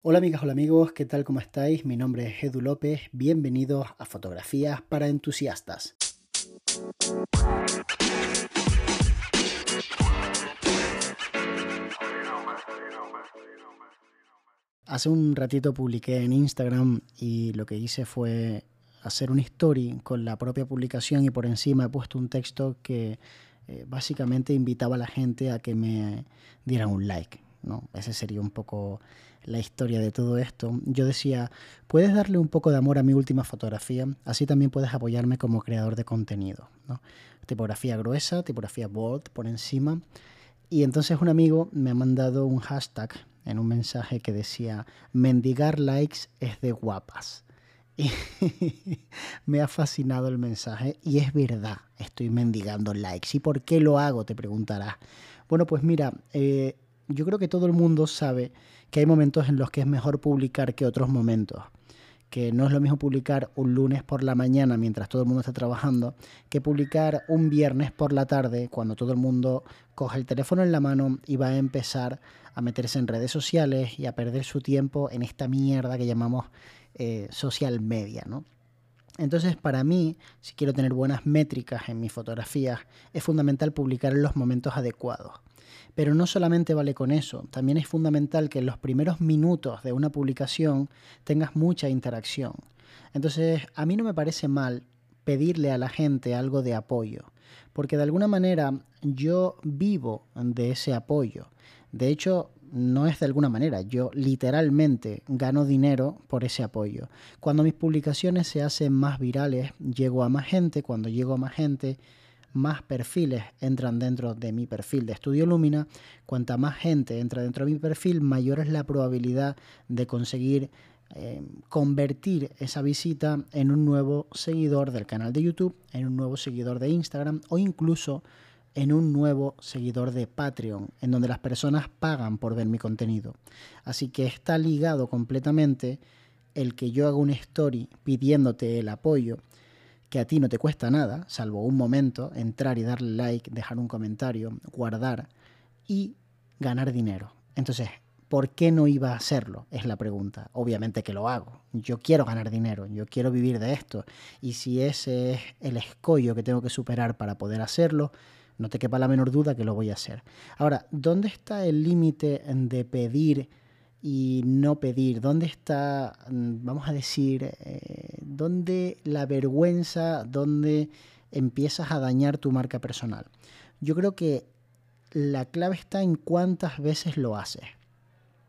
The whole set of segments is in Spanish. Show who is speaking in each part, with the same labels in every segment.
Speaker 1: Hola amigas, hola amigos, ¿qué tal? ¿Cómo estáis? Mi nombre es Edu López, bienvenidos a Fotografías para Entusiastas. Hace un ratito publiqué en Instagram y lo que hice fue hacer una story con la propia publicación y por encima he puesto un texto que eh, básicamente invitaba a la gente a que me dieran un like. ¿no? Ese sería un poco la historia de todo esto. Yo decía, puedes darle un poco de amor a mi última fotografía, así también puedes apoyarme como creador de contenido. Tipografía gruesa, tipografía bold por encima. Y entonces un amigo me ha mandado un hashtag en un mensaje que decía, mendigar likes es de guapas. Y me ha fascinado el mensaje y es verdad, estoy mendigando likes. ¿Y por qué lo hago? Te preguntarás. Bueno, pues mira, eh, yo creo que todo el mundo sabe que hay momentos en los que es mejor publicar que otros momentos. Que no es lo mismo publicar un lunes por la mañana mientras todo el mundo está trabajando que publicar un viernes por la tarde cuando todo el mundo coge el teléfono en la mano y va a empezar a meterse en redes sociales y a perder su tiempo en esta mierda que llamamos eh, social media, ¿no? Entonces, para mí, si quiero tener buenas métricas en mis fotografías, es fundamental publicar en los momentos adecuados. Pero no solamente vale con eso, también es fundamental que en los primeros minutos de una publicación tengas mucha interacción. Entonces, a mí no me parece mal pedirle a la gente algo de apoyo, porque de alguna manera yo vivo de ese apoyo. De hecho, no es de alguna manera, yo literalmente gano dinero por ese apoyo. Cuando mis publicaciones se hacen más virales, llego a más gente, cuando llego a más gente, más perfiles entran dentro de mi perfil de Estudio Lumina. Cuanta más gente entra dentro de mi perfil, mayor es la probabilidad de conseguir eh, convertir esa visita en un nuevo seguidor del canal de YouTube, en un nuevo seguidor de Instagram o incluso en un nuevo seguidor de Patreon, en donde las personas pagan por ver mi contenido. Así que está ligado completamente el que yo haga una story pidiéndote el apoyo que a ti no te cuesta nada, salvo un momento, entrar y darle like, dejar un comentario, guardar y ganar dinero. Entonces, ¿por qué no iba a hacerlo? Es la pregunta. Obviamente que lo hago. Yo quiero ganar dinero, yo quiero vivir de esto. Y si ese es el escollo que tengo que superar para poder hacerlo, no te quepa la menor duda que lo voy a hacer. Ahora, ¿dónde está el límite de pedir y no pedir? ¿Dónde está, mm, vamos a decir, eh, dónde la vergüenza, dónde empiezas a dañar tu marca personal? Yo creo que la clave está en cuántas veces lo haces.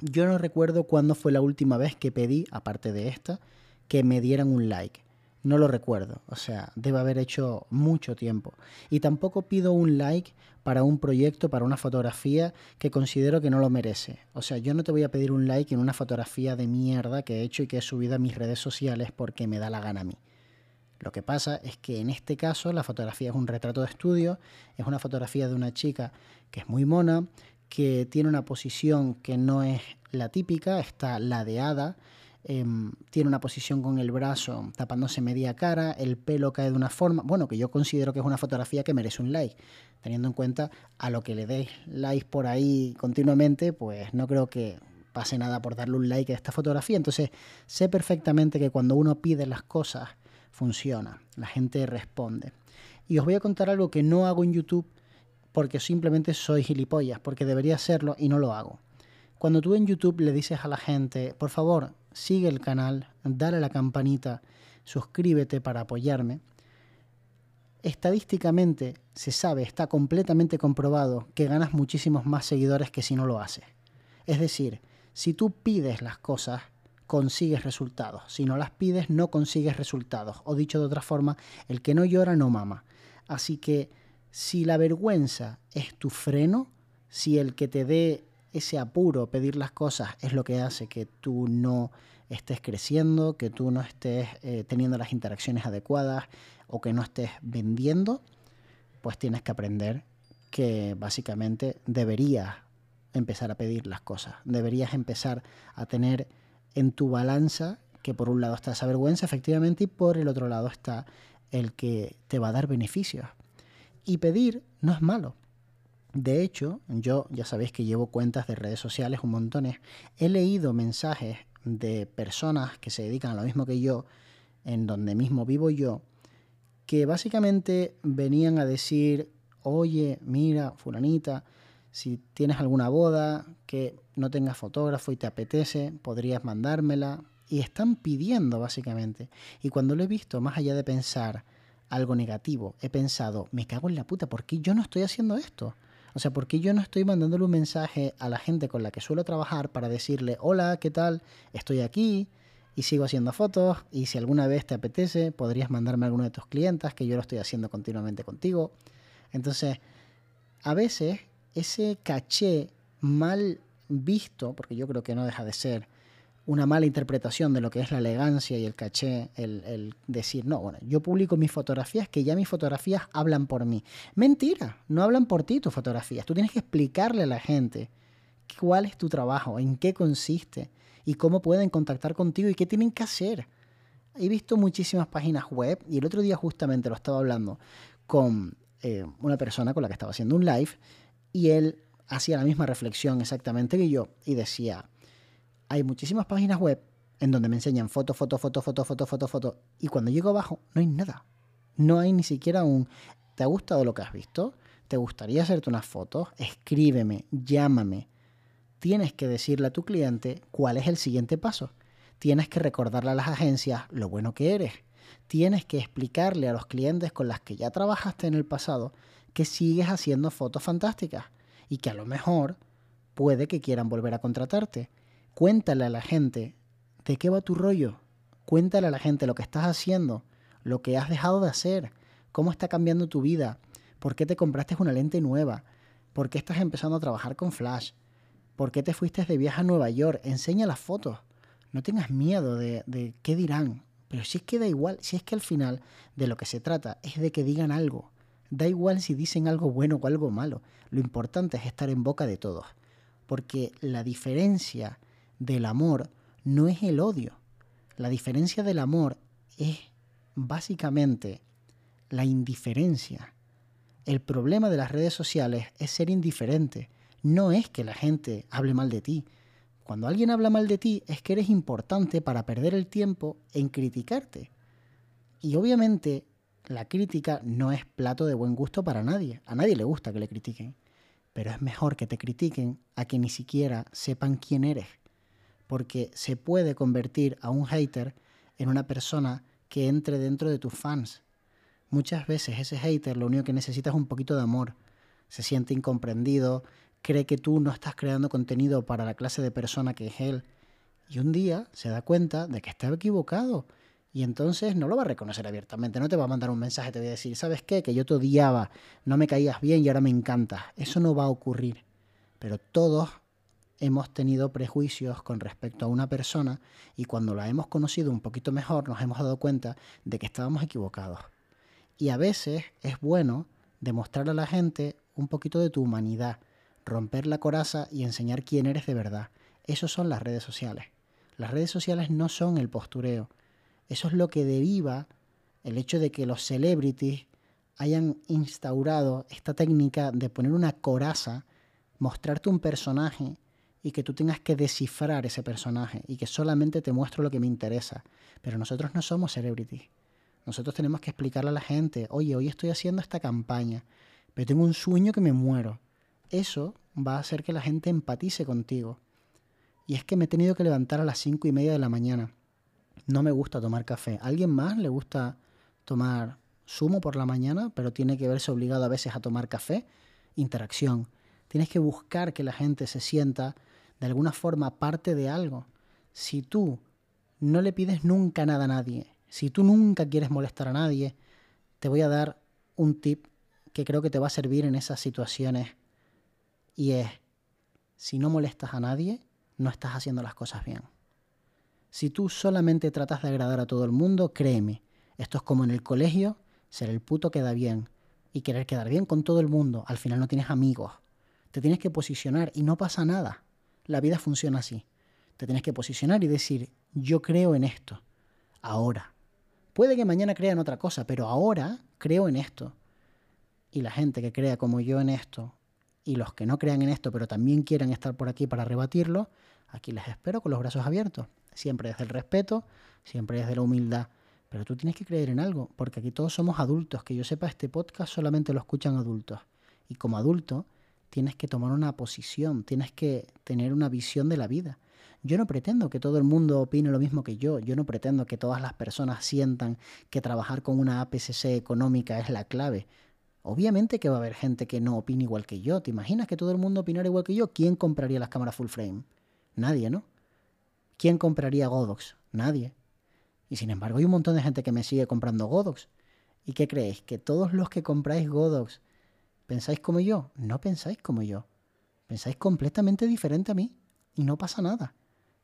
Speaker 1: Yo no recuerdo cuándo fue la última vez que pedí, aparte de esta, que me dieran un like. No lo recuerdo, o sea, debe haber hecho mucho tiempo. Y tampoco pido un like para un proyecto, para una fotografía que considero que no lo merece. O sea, yo no te voy a pedir un like en una fotografía de mierda que he hecho y que he subido a mis redes sociales porque me da la gana a mí. Lo que pasa es que en este caso la fotografía es un retrato de estudio, es una fotografía de una chica que es muy mona, que tiene una posición que no es la típica, está ladeada, Em, tiene una posición con el brazo tapándose media cara, el pelo cae de una forma, bueno, que yo considero que es una fotografía que merece un like. Teniendo en cuenta a lo que le deis likes por ahí continuamente, pues no creo que pase nada por darle un like a esta fotografía. Entonces sé perfectamente que cuando uno pide las cosas, funciona, la gente responde. Y os voy a contar algo que no hago en YouTube porque simplemente soy gilipollas, porque debería hacerlo y no lo hago. Cuando tú en YouTube le dices a la gente, por favor, sigue el canal, dale a la campanita, suscríbete para apoyarme. Estadísticamente se sabe, está completamente comprobado que ganas muchísimos más seguidores que si no lo haces. Es decir, si tú pides las cosas, consigues resultados. Si no las pides, no consigues resultados. O dicho de otra forma, el que no llora no mama. Así que si la vergüenza es tu freno, si el que te dé ese apuro, pedir las cosas, es lo que hace que tú no estés creciendo, que tú no estés eh, teniendo las interacciones adecuadas o que no estés vendiendo, pues tienes que aprender que básicamente deberías empezar a pedir las cosas, deberías empezar a tener en tu balanza que por un lado está esa vergüenza efectivamente y por el otro lado está el que te va a dar beneficios. Y pedir no es malo, De hecho, yo ya sabéis que llevo cuentas de redes sociales un montón. He leído mensajes de personas que se dedican a lo mismo que yo, en donde mismo vivo yo, que básicamente venían a decir, oye, mira, fulanita, si tienes alguna boda que no tengas fotógrafo y te apetece, podrías mandármela. Y están pidiendo básicamente. Y cuando lo he visto, más allá de pensar algo negativo, he pensado, me cago en la puta, ¿por qué yo no estoy haciendo esto? O sea, ¿por qué yo no estoy mandándole un mensaje a la gente con la que suelo trabajar para decirle, hola, ¿qué tal? Estoy aquí y sigo haciendo fotos y si alguna vez te apetece, podrías mandarme a alguno de tus clientes, que yo lo estoy haciendo continuamente contigo. Entonces, a veces ese caché mal visto, porque yo creo que no deja de ser una mala interpretación de lo que es la elegancia y el caché, el, decir, no, bueno, yo publico mis fotografías, que ya mis fotografías hablan por mí. Mentira, no hablan por ti tus fotografías. Tú tienes que explicarle a la gente cuál es tu trabajo, en qué consiste y cómo pueden contactar contigo y qué tienen que hacer. He visto muchísimas páginas web y el otro día justamente lo estaba hablando con eh, una persona con la que estaba haciendo un live y él hacía la misma reflexión exactamente que yo y decía, hay muchísimas páginas web en donde me enseñan foto, foto, foto, foto, foto, foto, foto. Y cuando llego abajo, no hay nada. No hay ni siquiera un... ¿Te ha gustado lo que has visto? ¿Te gustaría hacerte unas fotos? Escríbeme, llámame. Tienes que decirle a tu cliente cuál es el siguiente paso. Tienes que recordarle a las agencias lo bueno que eres. Tienes que explicarle a los clientes con las que ya trabajaste en el pasado que sigues haciendo fotos fantásticas y que a lo mejor puede que quieran volver a contratarte Cuéntale a la gente de qué va tu rollo. Cuéntale a la gente lo que estás haciendo, lo que has dejado de hacer, cómo está cambiando tu vida, por qué te compraste una lente nueva, por qué estás empezando a trabajar con flash, por qué te fuiste de viaje a Nueva York. Enseña las fotos. No tengas miedo de, qué dirán. Pero si es que da igual, si es que al final de lo que se trata es de que digan algo. Da igual si dicen algo bueno o algo malo. Lo importante es estar en boca de todos. Porque la diferencia del amor no es el odio. La diferencia del amor es básicamente la indiferencia. El problema de las redes sociales es ser indiferente. No es que la gente hable mal de ti. Cuando alguien habla mal de ti es que eres importante para perder el tiempo en criticarte. Y obviamente la crítica no es plato de buen gusto para nadie. A nadie le gusta que le critiquen. Pero es mejor que te critiquen a que ni siquiera sepan quién eres porque se puede convertir a un hater en una persona que entre dentro de tus fans. Muchas veces ese hater lo único que necesita es un poquito de amor. Se siente incomprendido, cree que tú no estás creando contenido para la clase de persona que es él. Y un día se da cuenta de que está equivocado. Y entonces no lo va a reconocer abiertamente, no te va a mandar un mensaje, te va a decir, ¿sabes qué? Que yo te odiaba, no me caías bien y ahora me encantas. Eso no va a ocurrir. Pero todos hemos tenido prejuicios con respecto a una persona y cuando la hemos conocido un poquito mejor nos hemos dado cuenta de que estábamos equivocados. Y a veces es bueno demostrar a la gente un poquito de tu humanidad, romper la coraza y enseñar quién eres de verdad. Eso son las redes sociales. Las redes sociales no son el postureo. Eso es lo que deriva el hecho de que los celebrities hayan instaurado esta técnica de poner una coraza, mostrarte un personaje y que tú tengas que descifrar ese personaje y que solamente te muestro lo que me interesa. Pero nosotros no somos celebrities. Nosotros tenemos que explicarle a la gente, oye, hoy estoy haciendo esta campaña, pero tengo un sueño que me muero. Eso va a hacer que la gente empatice contigo. Y es que me he tenido que levantar a las cinco y media de la mañana. No me gusta tomar café. ¿A alguien más le gusta tomar zumo por la mañana, pero tiene que verse obligado a veces a tomar café? Interacción. Tienes que buscar que la gente se sienta de alguna forma parte de algo. Si tú no le pides nunca nada a nadie, si tú nunca quieres molestar a nadie, te voy a dar un tip que creo que te va a servir en esas situaciones y es, si no molestas a nadie, no estás haciendo las cosas bien. Si tú solamente tratas de agradar a todo el mundo, créeme, esto es como en el colegio, ser el puto queda bien y querer quedar bien con todo el mundo, al final no tienes amigos, te tienes que posicionar y no pasa nada. La vida funciona así. Te tienes que posicionar y decir, yo creo en esto. Ahora. Puede que mañana crea en otra cosa, pero ahora creo en esto. Y la gente que crea como yo en esto y los que no crean en esto, pero también quieran estar por aquí para rebatirlo, aquí les espero con los brazos abiertos. Siempre desde el respeto, siempre desde la humildad. Pero tú tienes que creer en algo, porque aquí todos somos adultos. Que yo sepa, este podcast solamente lo escuchan adultos. Y como adulto, tienes que tomar una posición, tienes que tener una visión de la vida. Yo no pretendo que todo el mundo opine lo mismo que yo, yo no pretendo que todas las personas sientan que trabajar con una APCC económica es la clave. Obviamente que va a haber gente que no opine igual que yo. ¿Te imaginas que todo el mundo opinara igual que yo? ¿Quién compraría las cámaras full frame? Nadie, ¿no? ¿Quién compraría Godox? Nadie. Y sin embargo hay un montón de gente que me sigue comprando Godox. ¿Y qué creéis? ¿Que todos los que compráis Godox pensáis como yo? No pensáis como yo. Pensáis completamente diferente a mí. Y no pasa nada.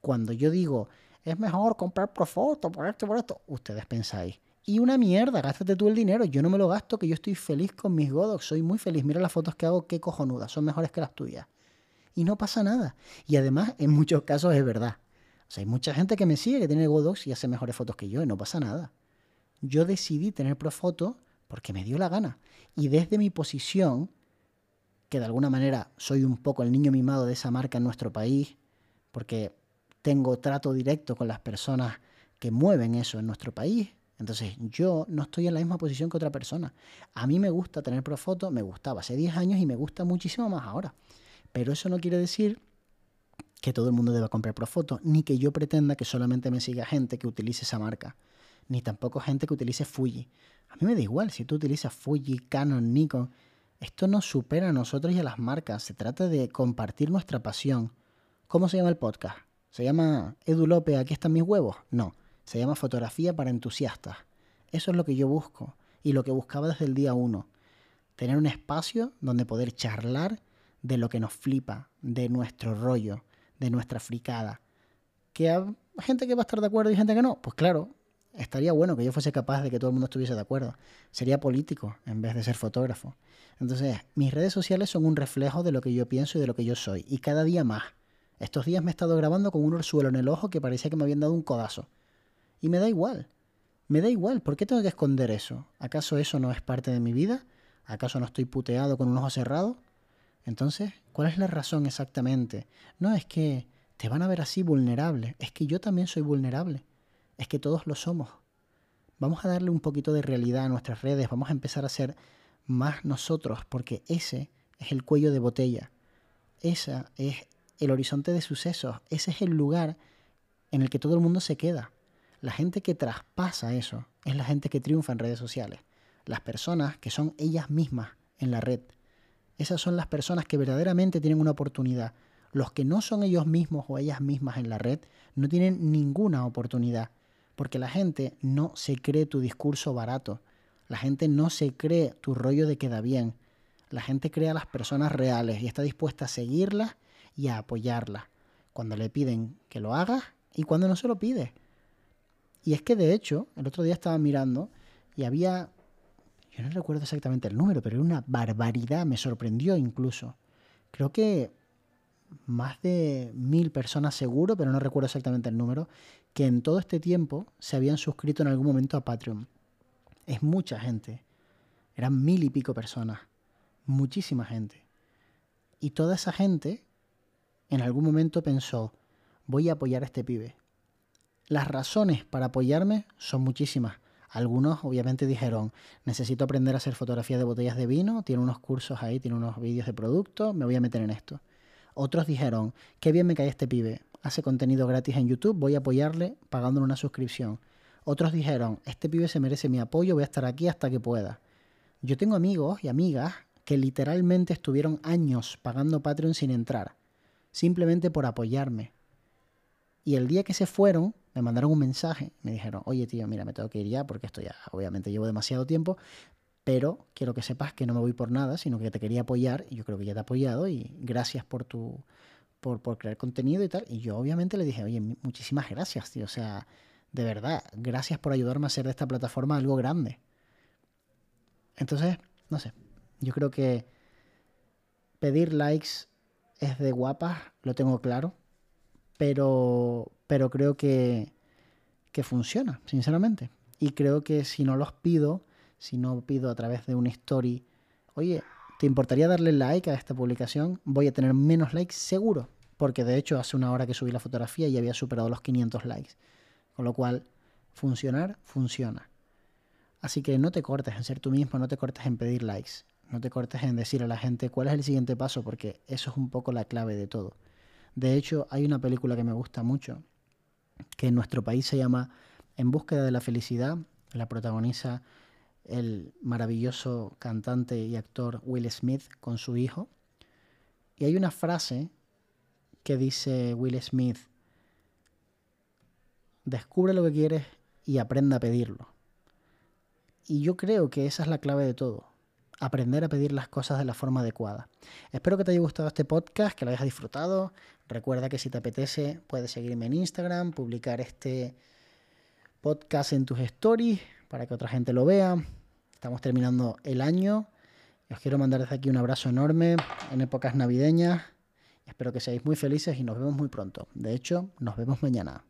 Speaker 1: Cuando yo digo, es mejor comprar Profoto por esto, por esto, ustedes pensáis, y una mierda, gástate tú el dinero. Yo no me lo gasto, que yo estoy feliz con mis Godox. Soy muy feliz. Mira las fotos que hago, qué cojonudas. Son mejores que las tuyas. Y no pasa nada. Y además, en muchos casos es verdad. O sea, hay mucha gente que me sigue que tiene Godox y hace mejores fotos que yo y no pasa nada. Yo decidí tener Profoto porque me dio la gana. Y desde mi posición, que de alguna manera soy un poco el niño mimado de esa marca en nuestro país, porque tengo trato directo con las personas que mueven eso en nuestro país, entonces yo no estoy en la misma posición que otra persona. A mí me gusta tener Profoto, me gustaba hace 10 años y me gusta muchísimo más ahora. Pero eso no quiere decir que todo el mundo deba comprar Profoto, ni que yo pretenda que solamente me siga gente que utilice esa marca, ni tampoco gente que utilice Fuji. A mí me da igual si tú utilizas Fuji, Canon, Nikon. Esto nos supera a nosotros y a las marcas. Se trata de compartir nuestra pasión. ¿Cómo se llama el podcast? ¿Se llama Edu López, aquí están mis huevos? No. Se llama fotografía para entusiastas. Eso es lo que yo busco y lo que buscaba desde el día uno. Tener un espacio donde poder charlar de lo que nos flipa, de nuestro rollo, de nuestra fricada. Que hay gente que va a estar de acuerdo y gente que no. Pues claro, estaría bueno que yo fuese capaz de que todo el mundo estuviese de acuerdo. Sería político en vez de ser fotógrafo. Entonces, mis redes sociales son un reflejo de lo que yo pienso y de lo que yo soy. Y cada día más. Estos días me he estado grabando con un orzuelo en el ojo que parecía que me habían dado un codazo. Y me da igual. Me da igual. ¿Por qué tengo que esconder eso? ¿Acaso eso no es parte de mi vida? ¿Acaso no estoy puteado con un ojo cerrado? Entonces, ¿cuál es la razón exactamente? No es que te van a ver así vulnerable. Es que yo también soy vulnerable. Es que todos lo somos. Vamos a darle un poquito de realidad a nuestras redes. Vamos a empezar a ser más nosotros porque ese es el cuello de botella. Ese es el horizonte de sucesos. Ese es el lugar en el que todo el mundo se queda. La gente que traspasa eso es la gente que triunfa en redes sociales. Las personas que son ellas mismas en la red. Esas son las personas que verdaderamente tienen una oportunidad. Los que no son ellos mismos o ellas mismas en la red no tienen ninguna oportunidad. Porque la gente no se cree tu discurso barato. La gente no se cree tu rollo de queda bien. La gente cree a las personas reales y está dispuesta a seguirlas y a apoyarlas. Cuando le piden que lo haga y cuando no se lo pide. Y es que de hecho, el otro día estaba mirando y había, yo no recuerdo exactamente el número, pero era una barbaridad, me sorprendió incluso. Creo que más de mil personas seguro, pero no recuerdo exactamente el número, que en todo este tiempo se habían suscrito en algún momento a Patreon. Es mucha gente. Eran mil y pico personas. Muchísima gente. Y toda esa gente en algún momento pensó, voy a apoyar a este pibe. Las razones para apoyarme son muchísimas. Algunos obviamente dijeron, necesito aprender a hacer fotografía de botellas de vino, tiene unos cursos ahí, tiene unos vídeos de producto, me voy a meter en esto. Otros dijeron, qué bien me cae este pibe, hace contenido gratis en YouTube, voy a apoyarle pagándole una suscripción. Otros dijeron, este pibe se merece mi apoyo, voy a estar aquí hasta que pueda. Yo tengo amigos y amigas que literalmente estuvieron años pagando Patreon sin entrar, simplemente por apoyarme. Y el día que se fueron, me mandaron un mensaje, me dijeron, oye tío, mira, me tengo que ir ya porque esto ya obviamente llevo demasiado tiempo, pero quiero que sepas que no me voy por nada, sino que te quería apoyar y yo creo que ya te he apoyado y gracias por tu por, crear contenido y tal. Y yo obviamente le dije, oye, muchísimas gracias, tío, o sea, de verdad, gracias por ayudarme a hacer de esta plataforma algo grande. Entonces, no sé, yo creo que pedir likes es de guapas, lo tengo claro, pero, pero creo que, que funciona, sinceramente. Y creo que si no los pido, si no pido a través de una story, oye, ¿Te importaría darle like a esta publicación? Voy a tener menos likes seguro, porque de hecho hace una hora que subí la fotografía y había superado los 500 likes. Con lo cual, funcionar, funciona. Así que no te cortes en ser tú mismo, no te cortes en pedir likes, no te cortes en decir a la gente cuál es el siguiente paso, porque eso es un poco la clave de todo. De hecho, hay una película que me gusta mucho, que en nuestro país se llama En búsqueda de la felicidad, la protagoniza el maravilloso cantante y actor Will Smith con su hijo. Y hay una frase que dice Will Smith, descubre lo que quieres y aprenda a pedirlo. Y yo creo que esa es la clave de todo, aprender a pedir las cosas de la forma adecuada. Espero que te haya gustado este podcast, que lo hayas disfrutado. Recuerda que si te apetece puedes seguirme en Instagram, publicar este podcast en tus stories para que otra gente lo vea. Estamos terminando el año. Os quiero mandar desde aquí un abrazo enorme en épocas navideñas. Espero que seáis muy felices y nos vemos muy pronto. De hecho, nos vemos mañana.